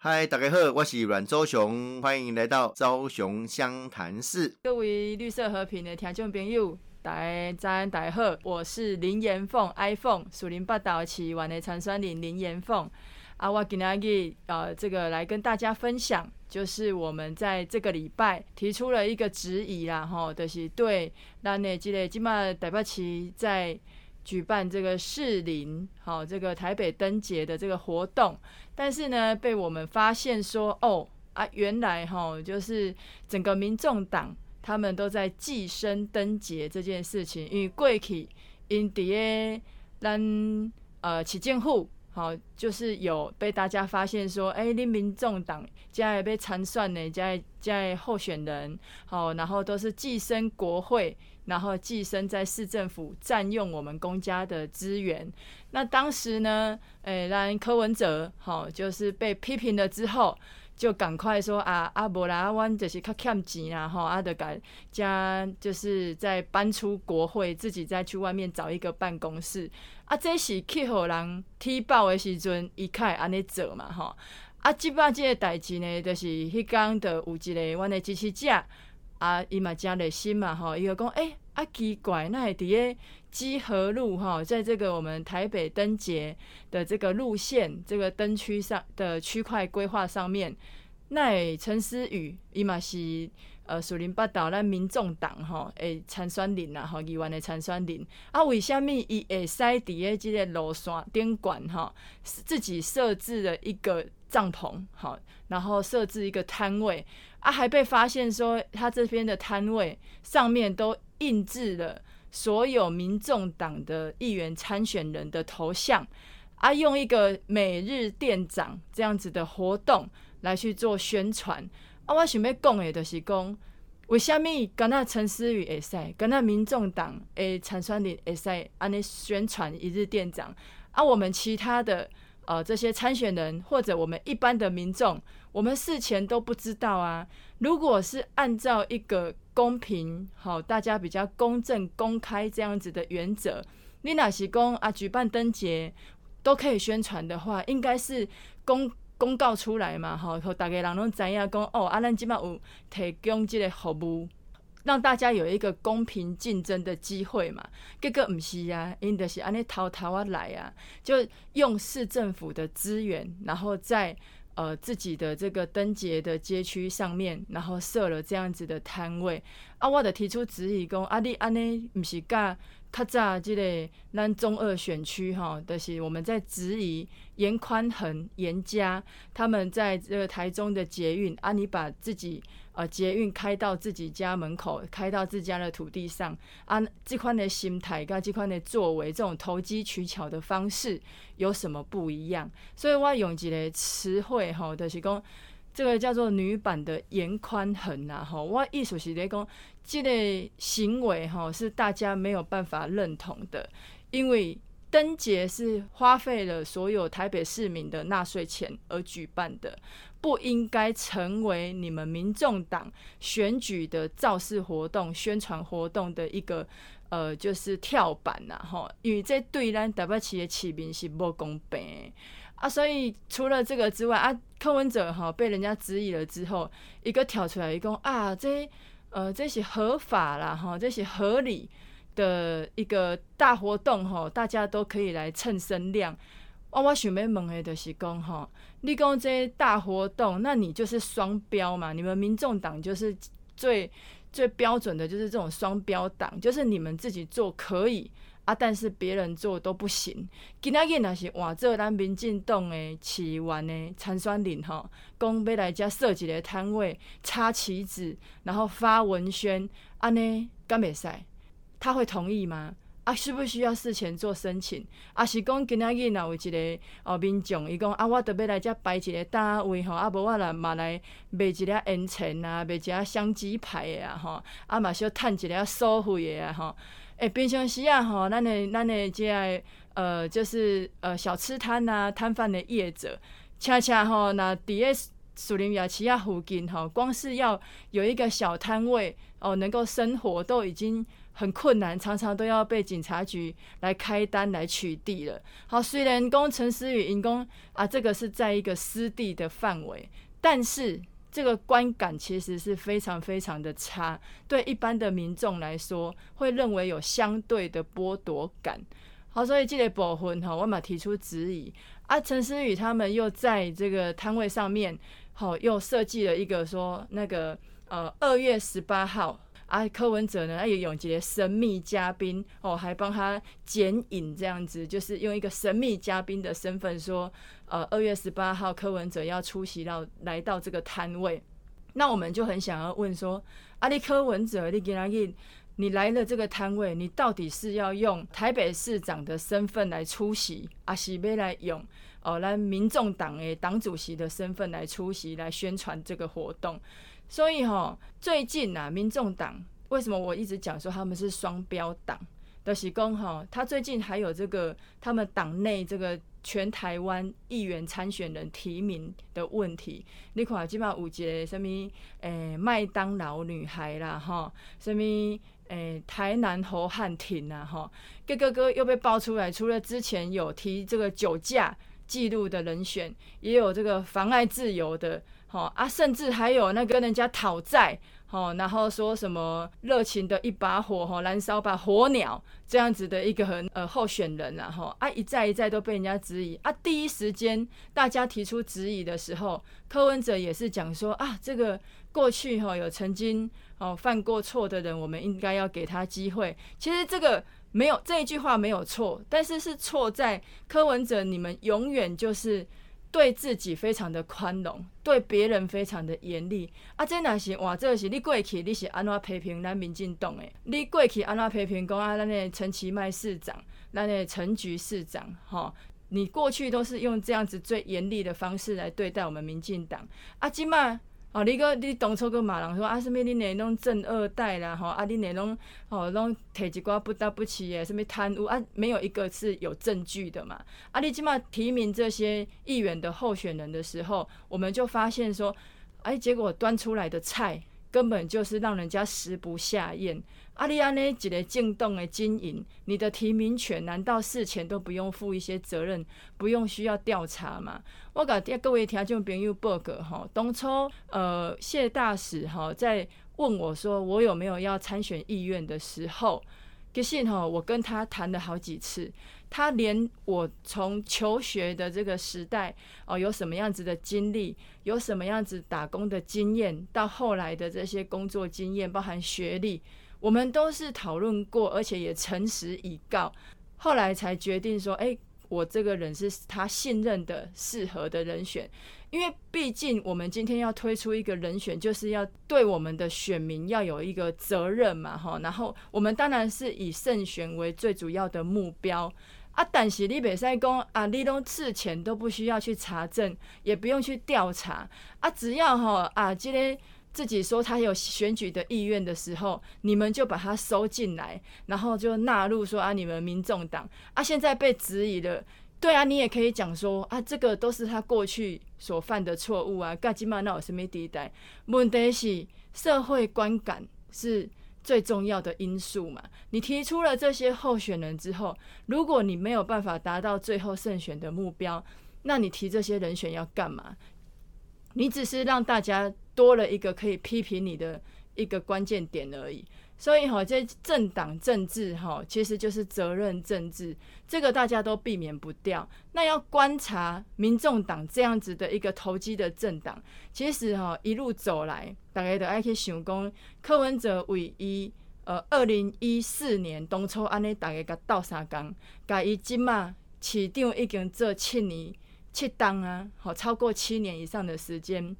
嗨，大家好，我是阮周雄，欢迎来到昭雄湘潭市。各位绿色和平的听众朋友，大家早安，大家好，我是林延凤，iPhone 树林八岛起玩的长酸林林延凤。啊，我今日呃，这个来跟大家分享，就是我们在这个礼拜提出了一个质疑啦，吼，就是对咱的这个今嘛台北市在。举办这个士林好这个台北灯节的这个活动，但是呢，被我们发现说，哦啊，原来哈就是整个民众党他们都在寄生灯节这件事情，因为过去因伫个咱呃起建户好，就是有被大家发现说，哎，恁民众党加来被参算呢加加候选人好，然后都是寄生国会。然后寄生在市政府占用我们公家的资源。那当时呢，诶，让柯文哲好，就是被批评了之后，就赶快说啊，阿伯啦，阮就是较欠钱啦，吼，阿德改加就是在搬出国会，自己再去外面找一个办公室。啊，这是去互人踢爆的时阵，伊开安尼做嘛，吼。啊，即摆即个代志呢，就是迄工的有一个阮的支持者。啊，伊嘛真热心嘛，吼，伊就讲，哎，啊奇怪，那伫咧基河路哈，在这个我们台北灯节的这个路线、这个灯区上的区块规划上面，那陈思宇伊嘛是呃树林八岛咱民众党吼诶参选人啊，吼议员的参选人，啊，为虾米伊会使伫咧即个路线顶管吼，自己设置了一个帐篷，好，然后设置一个摊位。啊，还被发现说他这边的摊位上面都印制了所有民众党的议员参选人的头像，啊，用一个每日店长这样子的活动来去做宣传。啊，我想要讲的就是讲，为什么跟那陈思宇会使，跟那民众党诶参选人会使安尼宣传一日店长，啊，我们其他的。呃，这些参选人或者我们一般的民众，我们事前都不知道啊。如果是按照一个公平、好大家比较公正、公开这样子的原则，你哪是公啊举办灯节都可以宣传的话，应该是公公告出来嘛，吼，大家人拢知影讲哦，啊，咱即马有提供这个服务。让大家有一个公平竞争的机会嘛？结果唔是啊，因的是安尼淘淘啊来啊，就用市政府的资源，然后在呃自己的这个灯节的街区上面，然后设了这样子的摊位。啊，我的提出质疑讲，啊，你安尼唔是干较早即个咱中二选区哈，就是我们在质疑严宽恒、严家他们在这个台中的捷运啊，你把自己。呃，捷运开到自己家门口，开到自家的土地上，啊，这款的心态跟这款的作为，这种投机取巧的方式有什么不一样？所以我用一个词汇吼，就是讲这个叫做女版的严宽恒呐，吼，我意思是在讲这个行为吼是大家没有办法认同的，因为灯节是花费了所有台北市民的纳税钱而举办的。不应该成为你们民众党选举的造势活动、宣传活动的一个呃，就是跳板呐，哈，因为这对咱台北市的市民是不公平啊。所以除了这个之外啊，柯文哲哈被人家质疑了之后，一个跳出来一个啊，这呃这是合法啦，哈，这是合理的一个大活动哈，大家都可以来蹭声量。我，我想要问的就是讲哈，你讲这些大活动，那你就是双标嘛？你们民众党就是最最标准的，就是这种双标党，就是你们自己做可以啊，但是别人做都不行。今仔日若是换做咱民进党的市员的参选人吼，讲要来遮设一个摊位，插旗子，然后发文宣，安尼敢袂使？他会同意吗？啊，需不需要事前做申请？啊，是讲今仔日若有一个哦民众，伊讲啊，我特别来遮摆一个单位吼，啊，无我来嘛来卖一个烟尘啊，卖一个香鸡排的啊，吼，啊嘛小趁一个收费的啊，吼。诶，平常时啊，吼，咱的咱的即个呃，就是呃小吃摊呐，摊贩的业者，恰恰吼，那伫咧树林雅奇亚附近吼，光是要有一个小摊位哦，能够生活都已经。很困难，常常都要被警察局来开单来取缔了。好，虽然工陈思宇因公啊，这个是在一个私地的范围，但是这个观感其实是非常非常的差，对一般的民众来说，会认为有相对的剥夺感。好，所以这个部分哈，我嘛提出质疑啊。陈思宇他们又在这个摊位上面，好，又设计了一个说那个呃二月十八号。啊，柯文哲呢，他也有一个神秘嘉宾哦，还帮他剪影这样子，就是用一个神秘嘉宾的身份说，呃，二月十八号柯文哲要出席到来到这个摊位，那我们就很想要问说，啊，你柯文哲，你给他印，你来了这个摊位，你到底是要用台北市长的身份来出席，还是要来用哦，来民众党诶党主席的身份来出席，来宣传这个活动？所以哈，最近呐，民众党为什么我一直讲说他们是双标党？的喜公哈，他最近还有这个他们党内这个全台湾议员参选人提名的问题。你看，基本上有一个什么诶麦当劳女孩啦，哈，什么诶台南侯汉廷啊，哈，个个个又被爆出来，除了之前有提这个酒驾记录的人选，也有这个妨碍自由的。好啊，甚至还有那跟人家讨债，好，然后说什么热情的一把火，哈，燃烧吧火鸟这样子的一个很呃候选人，然后啊一再一再都被人家质疑啊。第一时间大家提出质疑的时候，柯文哲也是讲说啊，这个过去哈有曾经哦犯过错的人，我们应该要给他机会。其实这个没有这一句话没有错，但是是错在柯文哲，你们永远就是。对自己非常的宽容，对别人非常的严厉。啊，这若是哇，这是你过去你是安怎批评咱民进党的？你过去安怎批评讲啊？咱的陈其迈市长，咱的陈局市长，哈，你过去都是用这样子最严厉的方式来对待我们民进党。啊，今嘛。哦，你个你当初个骂人说啊，什么你那拢正二代啦，吼啊，你那拢哦拢摕一寡不得不起诶，什么贪污啊，没有一个是有证据的嘛。啊，你起码提名这些议员的候选人的时候，我们就发现说，哎，结果端出来的菜根本就是让人家食不下咽。阿里安呢一个进动的经营，你的提名权难道事前都不用负一些责任，不用需要调查吗？我甲各位听众朋友报告哈，当初呃谢大使哈在问我说我有没有要参选意愿的时候，其实哈我跟他谈了好几次，他连我从求学的这个时代哦有什么样子的经历，有什么样子打工的经验，到后来的这些工作经验，包含学历。我们都是讨论过，而且也诚实以告，后来才决定说：“哎，我这个人是他信任的、适合的人选。”因为毕竟我们今天要推出一个人选，就是要对我们的选民要有一个责任嘛，哈。然后我们当然是以胜选为最主要的目标啊。但是你北塞公啊，你都事前都不需要去查证，也不用去调查啊，只要哈啊，今天。自己说他有选举的意愿的时候，你们就把他收进来，然后就纳入说啊，你们民众党啊，现在被质疑了，对啊，你也可以讲说啊，这个都是他过去所犯的错误啊，干今嘛那有什么地带？问题是社会观感是最重要的因素嘛？你提出了这些候选人之后，如果你没有办法达到最后胜选的目标，那你提这些人选要干嘛？你只是让大家。多了一个可以批评你的一个关键点而已，所以哈，这政党政治哈，其实就是责任政治，这个大家都避免不掉。那要观察民众党这样子的一个投机的政党，其实哈一路走来，大家都爱去想讲，柯文哲为伊呃二零一四年当初安尼大家甲斗相共，甲伊即嘛市长已经做七年七当啊，好超过七年以上的时间。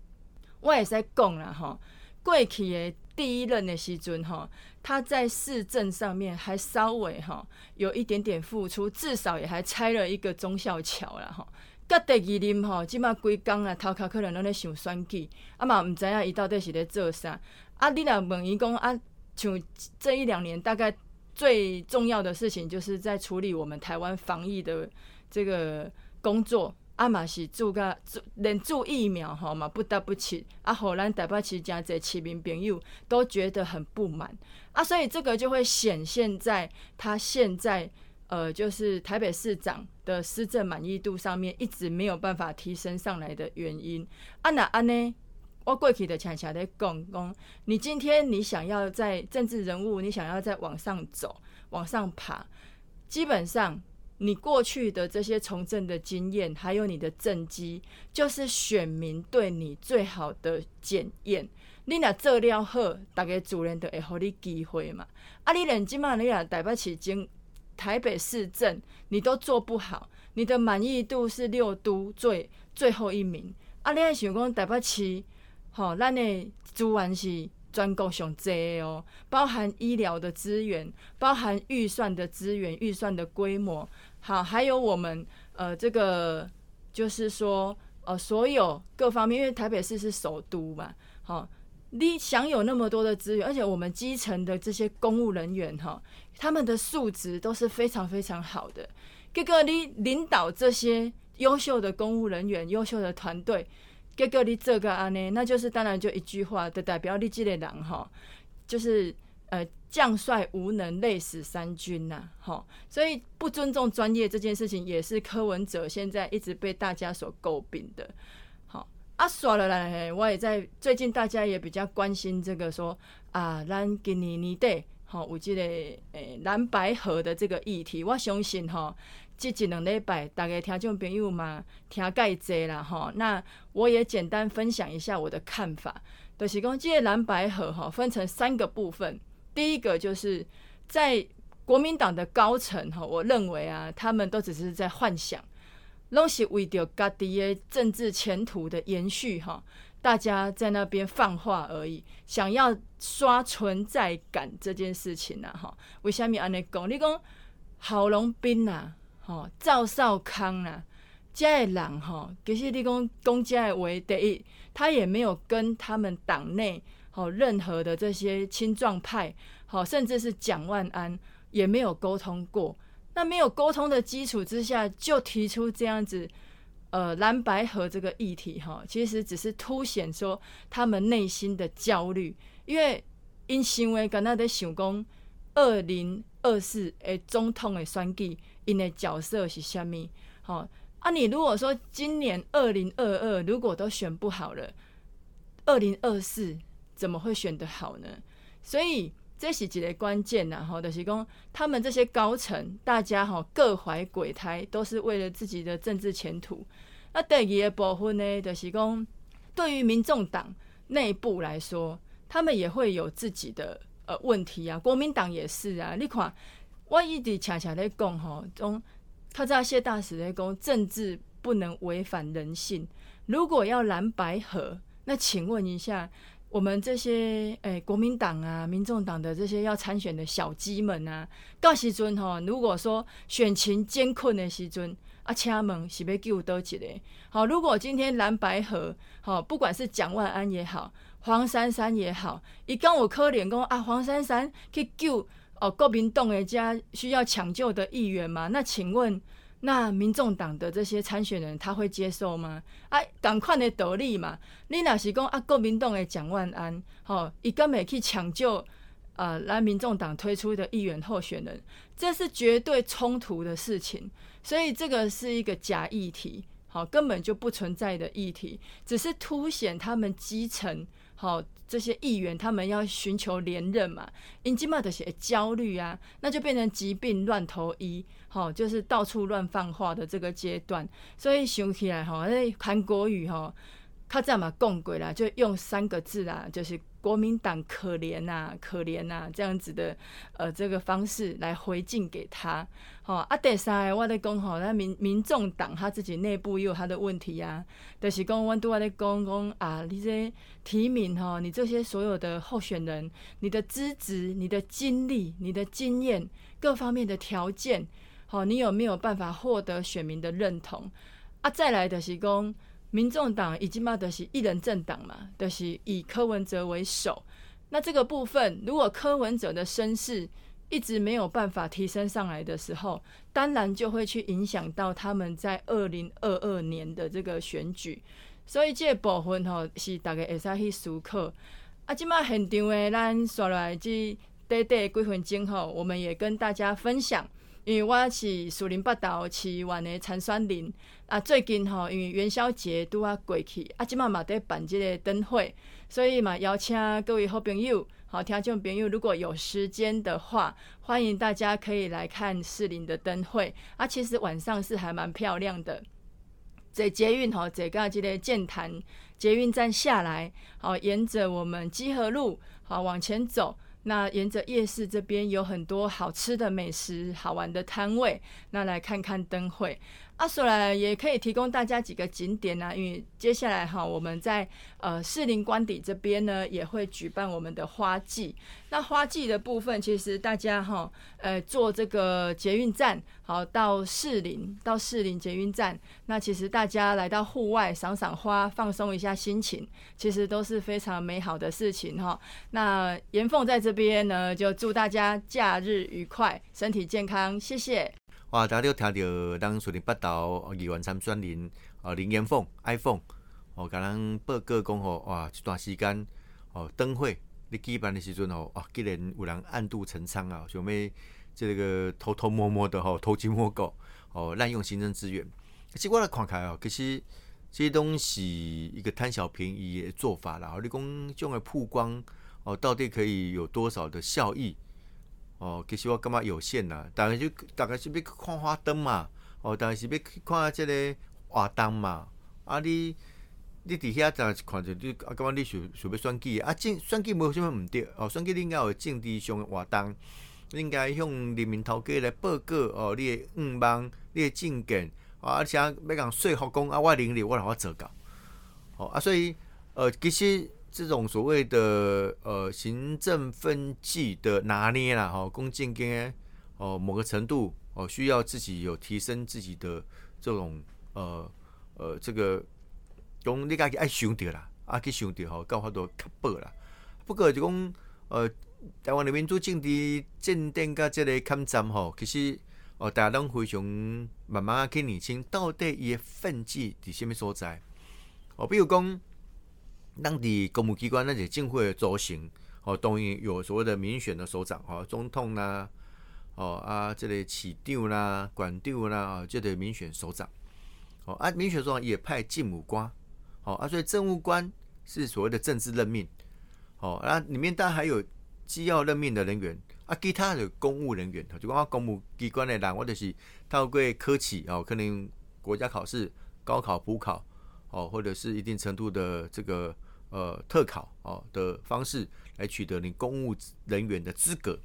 我也在讲了哈，过去的第一任的时阵哈，他在市政上面还稍微哈有一点点付出，至少也还拆了一个忠孝桥了哈。甲第二任哈，即马规工啊，头壳可能拢咧想选举，啊嘛毋知影伊到底是咧做啥。啊，你若问伊讲啊，像这一两年大概最重要的事情，就是在处理我们台湾防疫的这个工作。啊嘛是做个做连做疫苗吼嘛不得不起，啊，互咱台北市真侪市民朋友都觉得很不满啊，所以这个就会显现在他现在呃，就是台北市长的施政满意度上面一直没有办法提升上来的原因啊，那安呢？我过去的恰恰的讲讲，你今天你想要在政治人物，你想要在往上走、往上爬，基本上你过去的这些从政的经验，还有你的政绩，就是选民对你最好的检验。你若做了好，大家主人都会给你机会嘛。啊，你连今嘛你若台北市经台北市政，你都做不好，你的满意度是六都最最后一名。啊，你还想讲台北市？好，咱的资源是全国上济哦，包含医疗的资源，包含预算的资源，预算的规模，好，还有我们呃这个就是说呃所有各方面，因为台北市是首都嘛，好，你享有那么多的资源，而且我们基层的这些公务人员哈，他们的素质都是非常非常好的，各个你领导这些优秀的公务人员、优秀的团队。结果你这个安呢，那就是当然就一句话，就代表你这个人哈，就是呃将帅无能，累死三军呐，哈，所以不尊重专业这件事情，也是柯文哲现在一直被大家所诟病的。好，啊，耍了来，我也在最近大家也比较关心这个说啊，咱今年年底好有这个诶蓝白河的这个议题，我相信哈。这一两礼拜，大家听众朋友嘛，听介济啦吼。那我也简单分享一下我的看法，就是讲这个蓝白河哈分成三个部分。第一个就是在国民党的高层哈，我认为啊，他们都只是在幻想，拢是为着家己的政治前途的延续哈，大家在那边放话而已，想要刷存在感这件事情呐哈。为什么安尼讲？你讲郝龙斌呐？吼，赵少康啊，这人哈，其实你讲公家为第一，他也没有跟他们党内哦任何的这些青壮派，好，甚至是蒋万安也没有沟通过。那没有沟通的基础之下，就提出这样子，呃，蓝白河这个议题哈，其实只是凸显说他们内心的焦虑，因为因行为跟他在想讲二零二四诶总统的选举。因的角色是虾米？好啊，你如果说今年二零二二如果都选不好了，二零二四怎么会选得好呢？所以这是几个关键呐，哈，就是讲他们这些高层，大家哈各怀鬼胎，都是为了自己的政治前途。那第二部分呢，就是讲对于民众党内部来说，他们也会有自己的呃问题啊，国民党也是啊，你看。我一直恰恰在讲吼，中他在谢大使在讲政治不能违反人性。如果要蓝白合，那请问一下，我们这些诶国民党啊、民众党的这些要参选的小鸡们啊，到时阵吼，如果说选情艰困的时阵，啊，请问是要救多一个？好，如果今天蓝白合，好，不管是蒋万安也好，黄珊珊也好，伊讲我可怜讲啊，黄珊珊去救。哦，国民党的家需要抢救的议员吗？那请问，那民众党的这些参选人他会接受吗？啊，赶快的得力嘛！你若是讲啊，国民党的蒋万安，吼，伊根本去抢救啊，来民众党推出的议员候选人，这是绝对冲突的事情。所以这个是一个假议题，好，根本就不存在的议题，只是凸显他们基层。好，这些议员他们要寻求连任嘛，因今嘛的些焦虑啊，那就变成疾病乱投医，好，就是到处乱放话的这个阶段，所以想起来哈，那韩国语哈。他这样嘛，共轨啦，就用三个字啦，就是国民党可怜呐，可怜呐，这样子的呃这个方式来回敬给他。好，啊，第三，我在讲吼，那民民众党他自己内部也有他的问题啊，就是讲我都在讲讲啊，你这提名哈，你这些所有的候选人，你的资质、你的经历、你的经验各方面的条件，好，你有没有办法获得选民的认同？啊，再来就是讲。民众党已经嘛的是一人政党嘛，就是以柯文哲为首。那这个部分，如果柯文哲的身世一直没有办法提升上来的时候，当然就会去影响到他们在二零二二年的这个选举。所以这部分吼是大家会使去思考。啊，即嘛现场的咱刷来这短短几分钟吼，我们也跟大家分享。因为我是树林北道市湾的参选人，啊，最近吼因为元宵节拄啊过去，啊，即马嘛在办即个灯会，所以嘛邀请各位好朋友、好听众朋友，如果有时间的话，欢迎大家可以来看士林的灯会。啊，其实晚上是还蛮漂亮的。在捷运吼，坐到这个建潭捷运站下来，好，沿着我们基河路好往前走。那沿着夜市这边有很多好吃的美食、好玩的摊位，那来看看灯会。阿索来也可以提供大家几个景点啊，因为接下来哈，我们在呃士林官邸这边呢，也会举办我们的花季。那花季的部分，其实大家哈，呃，坐这个捷运站，好到士林，到士林捷运站，那其实大家来到户外赏赏花，放松一下心情，其实都是非常美好的事情哈。那严凤在这边呢，就祝大家假日愉快，身体健康，谢谢。哇！大家都听到当树林北道议员参选人哦林延凤 iPhone 哦，甲咱报告讲吼哇，一段时间哦灯会你举办的时阵吼，哇，竟然有人暗度陈仓啊，想要这个偷偷摸摸的吼偷鸡摸狗哦，滥用行政资源。其实我来看开哦，其实这些东西一个贪小便宜的做法啦。你讲这种的曝光哦，到底可以有多少的效益？哦，其实我感觉有限啦，大概就大概是要去看花灯嘛，哦，大概是要去看即个活动嘛。啊，你你伫遐就看着你，啊，感觉你想想要选举啊，政选举无啥物毋对，哦，选举你应该有政治上的活动，应该向人民头家来报告哦，你的愿望、你的政见，啊，而且要讲说服讲啊，我能力我来我做到，哦啊，所以呃，其实。这种所谓的呃行政分际的拿捏啦，哈，公正跟哦某个程度哦需要自己有提升自己的这种呃呃这个，讲你家己爱想着啦，啊去想着吼，搞法都较薄啦。不过就讲呃台湾的民主政治镇定甲这个抗战吼，其实哦大家拢非常慢慢去理清到底伊的分际伫什么所在哦，比如讲。当地公务机关那些政会的组成，哦，当然有所谓的民选的首长，哦，总统啦，哦啊，这类市长啦、管长啦，哦，这类民选首长，哦啊，民选首长也派政务官，哦啊，所以政务官是所谓的政治任命，哦啊，里面当然还有机要任命的人员，啊，其他的公务人员，就讲公务机关的人，或者是透过科企，哦，可能国家考试、高考、补考，哦，或者是一定程度的这个。呃，特考哦的方式来取得你公务人员的资格。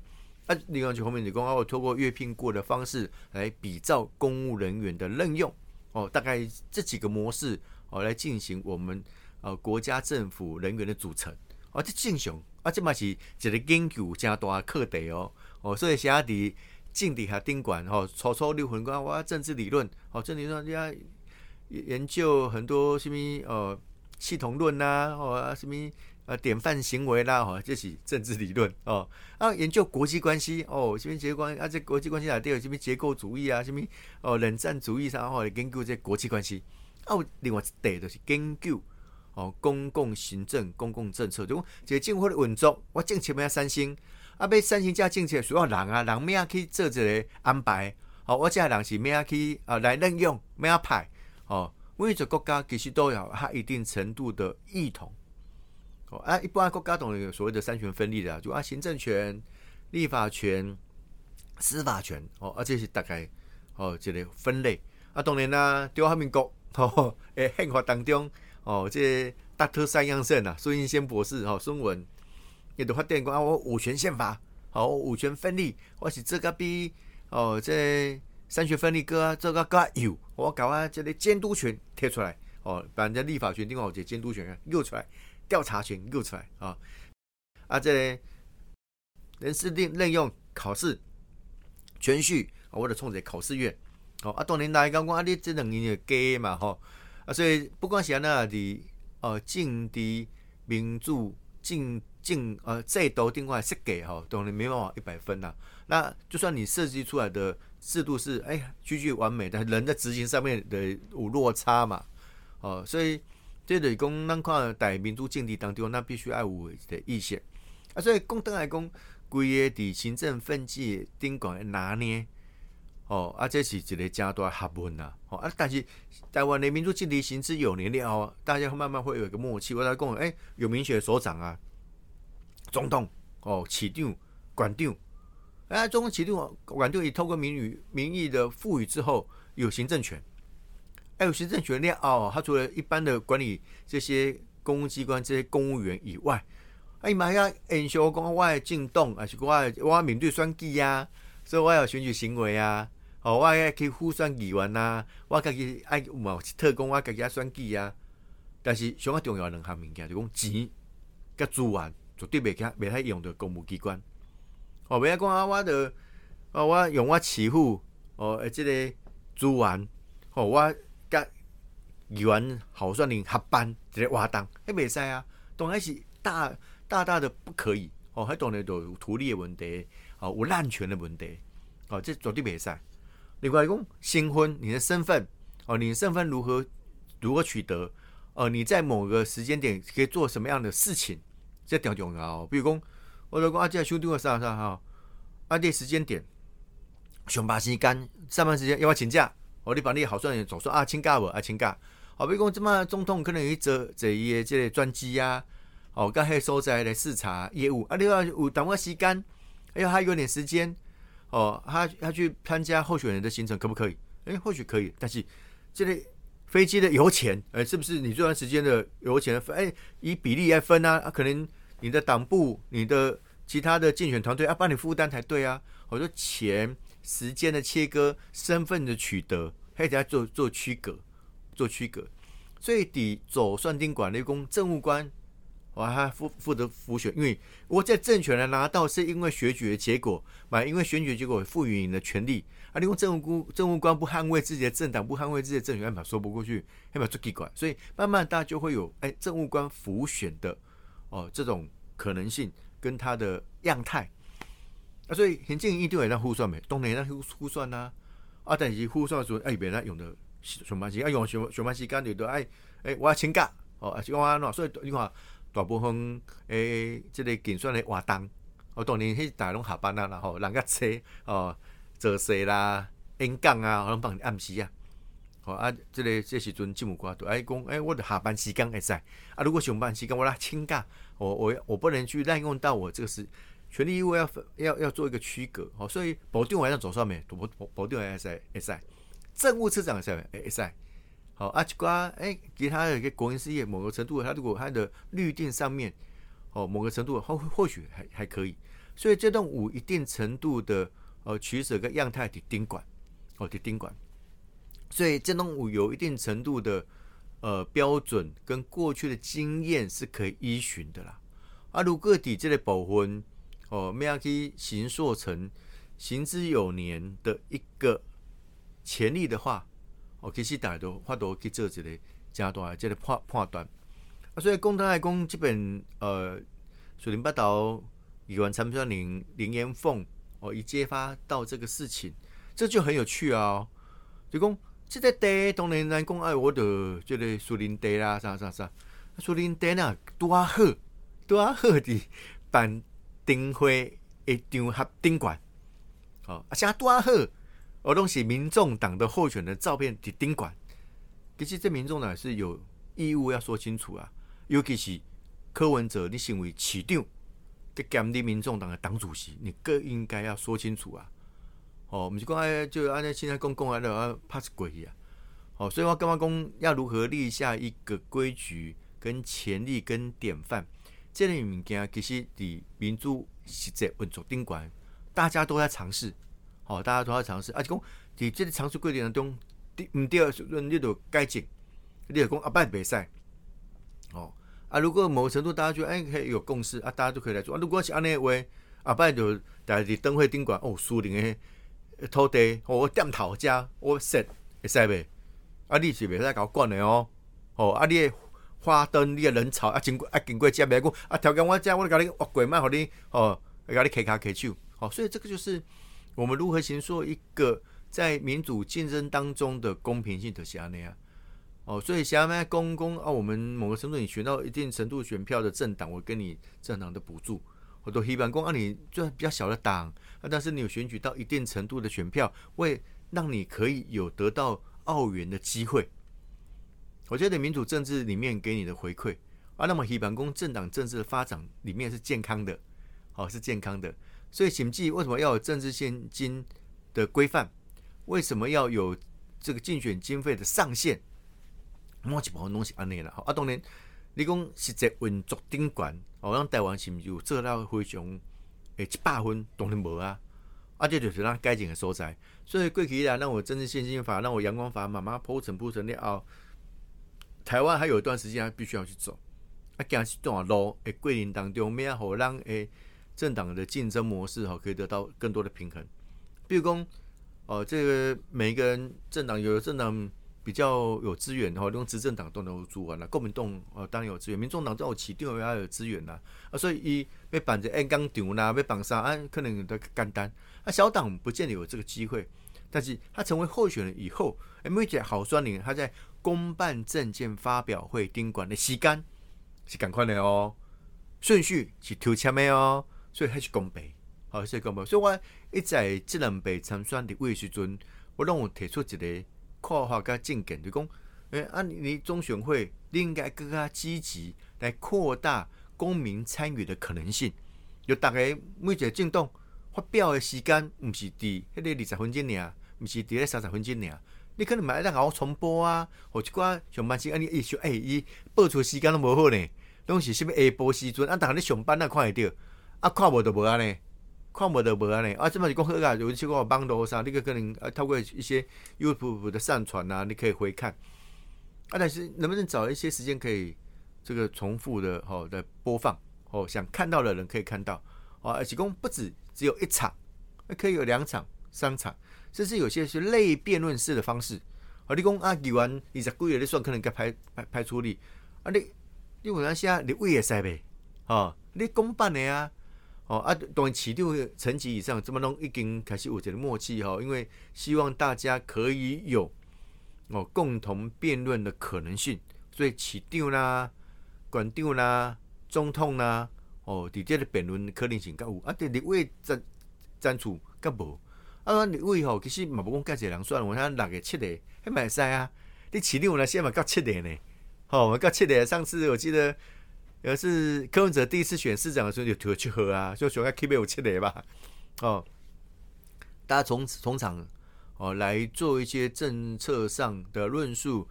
啊，另外就后面你讲啊，我透过阅聘过的方式来比照公务人员的任用哦，大概这几个模式哦来进行我们呃国家政府人员的组成。哦，这正常啊，这嘛是一个研究加大课题哦哦，所以写伫政治下顶管哦，初初六分关我政治理论哦，政治理论你要研究很多什么呃。系统论呐，哦，什么呃典范行为啦，哦，这是政治理论哦。啊，研究国际关系哦，什么结构关啊？这国际关系啊，都有什么结构主义啊？什么哦冷战主义上哦，研究这国际关系。啊，另外一块就是研究哦公共行政、公共政策，就讲个政府的运作，我政策要三星，啊，要三星加政策，需要人啊，人咩去做一个安排？哦，我这人是咩去啊来任用，咩派？哦。每一个国家其实都有它一定程度的异同，哦，啊，一般国家都有所谓的三权分立的，就啊，行政权、立法权、司法权，哦，啊，这是大概哦，这个分类。啊，当然啦，中华民国哦，诶，宪法当中哦，这大特三样胜啊，孙英先博士哦，孙文也都发电讲啊，我五权宪法，好，五权分立，我是这个比哦，这。三权分立，哥这个哥有，我搞啊，这里监督权贴出来哦，把人家立法权另外这监督权又出来，调查权又出来啊。啊，这人事任任用考试全序啊，我者冲着考试院哦。啊，当年来讲讲啊，你这两年就加嘛吼。啊，所以不管是安那的哦，政治民主政进呃制度另外设计吼，当然没办法一百分呐。那就算你设计出来的制度是哎句句完美，但人在执行上面的有落差嘛，哦，所以这得讲咱看在民主政治当中，那必须爱有的意见啊。所以公登来讲，规个伫行政分界顶管拿捏，哦，啊，这是一个正大学问呐，哦啊，但是台湾的民主政治行之有年了后，大家慢慢会有一个默契。我来讲，哎，有民选首长啊。总统哦，市长、馆长，哎，总统、市长、馆长，以透过民语、民意的赋予之后，有行政权。哎，有行政权呢哦，他除了一般的管理这些公务机关、这些公务员以外，哎妈呀，影响讲我的进动，还是我我面对选举啊，所以我有选举行为啊，哦，我爱去互选议员呐，我家己爱有特工，我家己爱选举啊。但是上较重要两项物件，就讲钱甲资源。绝对袂较袂太用到公务机关，哦，袂讲啊，我的哦，我用我持付哦，诶，即个资源，哦，我甲议员候选人合办一个活动，迄袂使啊，当然是大大大的不可以，哦，迄当然都有土地的问题，哦，有滥权的问题，哦，这绝对袂使。另外讲新婚，你的身份，哦，你的身份如何如何取得？哦，你在某个时间点可以做什么样的事情？这条重要，比如讲，我就讲啊，这兄弟我啥啥哈，啊，这时间点，上班时间、上班时间要我请假，哦，你把你好算人总说啊，请假无啊，请假。好，比如讲，这么总统可能有坐坐伊的这个专机啊，哦，甲迄所在来视察业务，啊，你要有淡薄时间，哎呀，还有点时间，哦，他他去参加候选人的行程可不可以？哎，或许可以，但是这个。飞机的油钱，哎，是不是你这段时间的油钱分？哎，以比例来分啊？啊，可能你的党部、你的其他的竞选团队要帮你负担才对啊。我说钱、时间的切割、身份的取得，还得要做做区隔，做区隔。最，底走算定管理工政务官。我还负负责复选，因为我在政权来拿到，是因为选举的结果，嘛，因为选举结果赋予你的权利，啊，你用政务官政务官不捍卫自己的政党，不捍卫自己的政权，根本说不过去，根本做奇怪，所以慢慢大家就会有，哎，政务官复选的哦这种可能性跟他的样态，啊，所以很建议一定要让互算没，当然让互互算呐，啊，但是互算说，哎，别人用的上班时间，啊，用上上班时间就都哎哎，我要请假，哦，啊，是我安怎，所以你看。大部分诶，即个竞选的活动，哦，当年迄大拢下班啊，然后人家车哦，做事啦、演讲啊，可能帮你暗时啊，哦啊，即个这时阵节目挂都爱讲，诶，我的下班时间会使啊，如果上班时间我来请假，我我我不能去滥用到我这个是权利义务要要要做一个区隔，哦，所以保定晚上走上面，保保保定会使会使，政务次长会使会使。好，阿吉瓜，哎，其他的一个国营事业，某个程度，他如果他的绿电上面，哦，某个程度，或或许还还可以。所以这栋五一定程度的呃取舍跟样态的盯管，哦的盯管。所以这栋五有一定程度的呃标准跟过去的经验是可以依循的啦。啊，如果底这类保分哦，没有去行塑成行之有年的一个潜力的话。哦，其实大家都发度去做一个加大这个判判断啊，所以公道来讲，即本呃，水林八岛议员参选人林延凤哦，已揭发到这个事情，这就很有趣啊！就讲这个地当然咱讲哎，我的这个树林地啦，啥啥啥，树林地呐多好多好的办灯会一场合顶馆，哦，而且多好。而东西，民众党的候选的照片的宾馆，其实这民众党是有义务要说清楚啊。尤其是柯文哲，你身为市长，跟监理民众党的党主席，你更应该要说清楚啊。哦，毋是讲哎，就按照现在公公来的 pass 过去啊。哦，所以我刚刚讲要如何立下一个规矩、跟潜力、跟典范，这类物件其实伫民主实际运作宾馆，大家都在尝试。好，大家都在尝试。啊，就讲伫即个尝试过程当中，毋对，你就改进。你就讲啊，拜袂使。哦，啊，如果某程度大家觉得哎可以有共识啊，大家都可以来做。啊，如果是安尼话，阿拜就在伫灯会顶管哦，树林诶土地，我点头家，我说会使袂？啊，你是袂使搞管的哦。哦，啊，你诶花灯，你个人潮啊，经过啊经过遮袂讲啊，条件我遮我甲你恶过，卖互你哦，甲你开卡开手，好，所以这个就是我们如何形塑一个在民主竞争当中的公平性的安尼啊。哦，所以下面公公啊，我们某个程度你选到一定程度选票的政党，我给你政党的补助，我都希望公啊，你就比较小的党啊，但是你有选举到一定程度的选票，会让你可以有得到澳元的机会。我觉得民主政治里面给你的回馈啊，那么希望公政党政治的发展里面是健康的，好是健康的。所以请记为什么要有政治现金的规范？为什么要有这个竞选经费的上限？某一部分拢是安尼啦，啊，当然，你讲实际运作顶悬，哦，咱台湾是毋是有做到非常诶一百分？当然无啊，啊，这就是咱改进的所在。所以过去来，让我政治献金法，让我阳光法慢慢铺陈铺陈了后，台湾还有一段时间必须要去走，啊，行一段路诶，过程当中，咩啊，好让诶政党的竞争模式吼可以得到更多的平衡。比如讲，哦，这个每一个人政党有的政党。比较有资源哈，用执政党都能够做完了。国民党哦，当然有资源；民众党在我起定也有资源呐。啊，所以伊要办这 N 钢厂啦，要绑啥啊，可能都简单。啊，小党不见得有这个机会，但是他成为候选人以后，每一好酸林他在公办证件发表会丁管的时间是赶快的哦，顺序是抽签的哦，所以还是公平，好，是公平。所以我一在这两辈参选的位时阵，我让我提出一个。扩化加进更，就讲，诶，啊，你中选会应该更加积极来扩大公民参与的可能性。就大概每一个政党发表的时间，毋是伫迄个二十分钟尔，毋是伫咧三十分钟尔。你可能买得我重播啊，或一寡上班时间，你伊说，诶，伊播出时间都无好呢，拢是啥物下晡时阵，啊，逐个咧上班啊看会着，啊，看无就无安尼。看无的无安尼，啊，这么是讲好啊，有一些个网络上，你个可能啊透过一些 YouTube 的上传啊，你可以回看，啊，但是能不能找一些时间可以这个重复的吼的播放，哦，想看到的人可以看到，哦，而且讲不止只有一场，可以有两场、三场，甚至有些是类辩论式的方式，啊，你讲啊，议完二十几个你算可能该排排排出力，啊，你你有当下你位会使呗，哦，你公办的啊。哦啊，当然起六层级以上，这么弄已经开始有一个默契哈，因为希望大家可以有哦共同辩论的可能性，所以起六啦、管长啦、总统啦，哦，伫这个辩论可能性较有啊，伫立委争争取较无啊，立委吼其实嘛无讲介济人算，我看六个七个，迄嘛会使啊，你起六啦，现在嘛到七个呢，吼，嘛到七个，上次我记得。而是柯文哲第一次选市长的时候就推去喝啊，就选个 K 杯有七雷吧，哦，大家从从场哦来做一些政策上的论述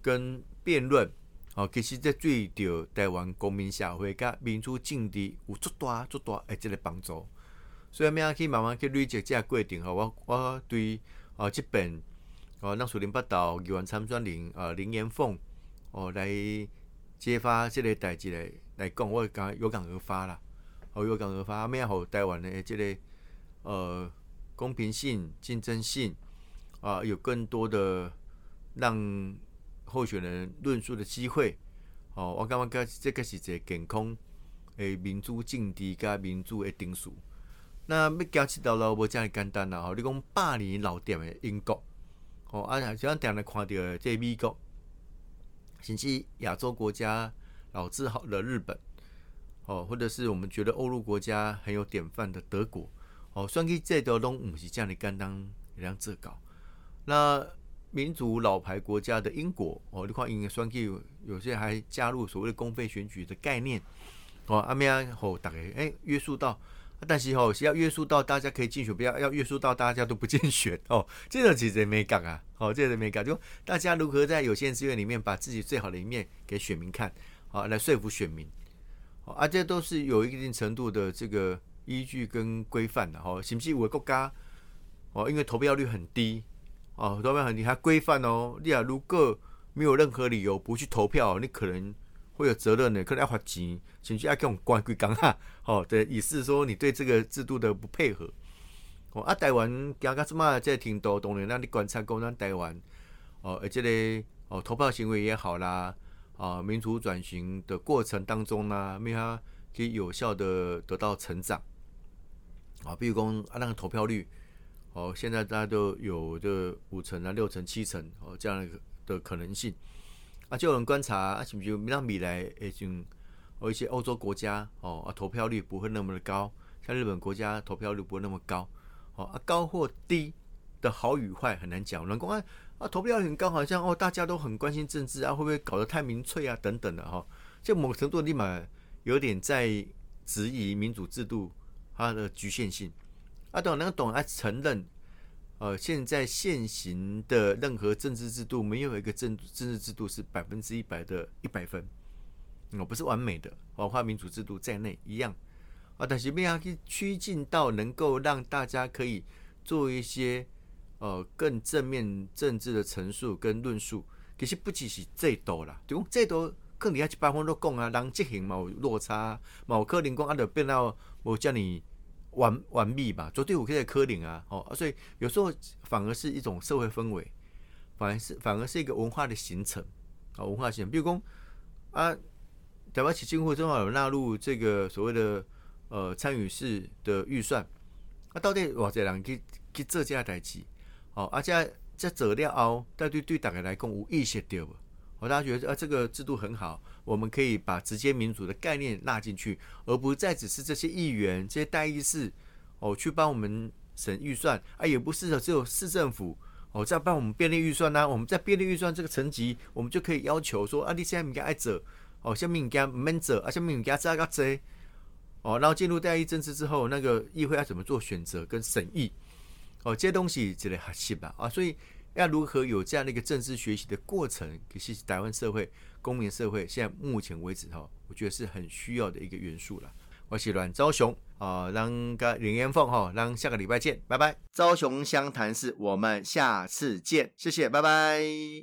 跟辩论，哦，其实这对着台湾公民社会甲民主政治有足大足大诶，这个帮助。所以明仔去慢慢去累积这过程，吼，我我对哦这边哦，咱树林八道议员参选人呃林延凤哦来。揭发这个代志来来讲，我讲有感而发啦，哦，有感而发，咩好台湾的这个呃公平性、竞争性啊，有更多的让候选人论述的机会。哦，我感觉这个是一个健康诶民主政治加民主的定数。那要讲起条路无这样简单啦，吼，你讲百年老店的英国，哦，啊，像咱定来看到这美国。甚至亚洲国家老字号的日本，哦，或者是我们觉得欧陆国家很有典范的德国，哦，算计这条拢唔是这样的干当这样自搞。那民主老牌国家的英国，哦，你看英算计有些还加入所谓的公费选举的概念，哦，阿咩啊，吼，大概哎约束到。但是吼是要约束到大家可以竞选，不要要约束到大家都不竞选哦。这个其实没讲啊，哦，这个没讲，就大家如何在有限资源里面把自己最好的一面给选民看，好来说服选民，好啊，这都是有一定程度的这个依据跟规范的哈。是不是我国家哦？因为投票率很低哦，投票很低，还规范哦。你啊，如果没有任何理由不去投票，你可能。会有责任的，可能要罚钱，甚至要给我们关归岗哈。哦，的意思是说你对这个制度的不配合。哦，啊，台湾行到什么这程度，当然让你观察过咱台湾，哦，而且嘞，哦，投票行为也好啦，啊民主转型的过程当中呢，没它可以有效的得到成长啊，比如讲啊那个投票率哦，现在大家都有的五成啊、六成、七成哦这样的可能性啊，就有人观察啊，是不是让未来诶种哦一些欧洲国家哦啊投票率不会那么的高，像日本国家投票率不会那么高哦啊高或低的好与坏很难讲，人公啊啊投票率很高，好像哦大家都很关心政治啊，会不会搞得太民粹啊等等的哈，就某程度立马有点在质疑民主制度它的局限性啊，懂能懂啊承认。呃，现在现行的任何政治制度，没有一个政政治制度是百分之一百的一百分，我，不是完美的，包括民主制度在内一样啊。但是怎样去趋近到能够让大家可以做一些呃更正面政治的陈述跟论述，其实不只是这多啦，对，这多可能要一百分都讲啊，人执行嘛有落差，嘛有可能讲啊，就变到无叫你。完完毕吧，绝对有可以科领啊，哦，所以有时候反而是一种社会氛围，反而是反而是一个文化的形成啊，文化形成。比如讲啊，台湾起进会正好有纳入这个所谓的呃参与式的预算，啊，到底偌济人去去做这代志，哦，而且这做了后，到底对大家来讲有意识到无？我大家觉得啊，这个制度很好，我们可以把直接民主的概念纳进去，而不再只是这些议员、这些代议士哦去帮我们审预算啊，也不是只有市政府哦在帮我们编列预算呢。我们在编列预算这个层级，我们就可以要求说啊，你现在物件爱做哦，下面物件唔免做，啊，下面物件做个做哦，然后进入代议政治之后，那个议会要怎么做选择跟审议哦，这些东西之类核心吧啊，所以。要如何有这样的一个政治学习的过程？可是台湾社会、公民社会现在目前为止哈，我觉得是很需要的一个元素了。我是阮昭雄啊，让个林彦凤哈，让下个礼拜见，拜拜。昭雄湘潭市，我们下次见，谢谢，拜拜。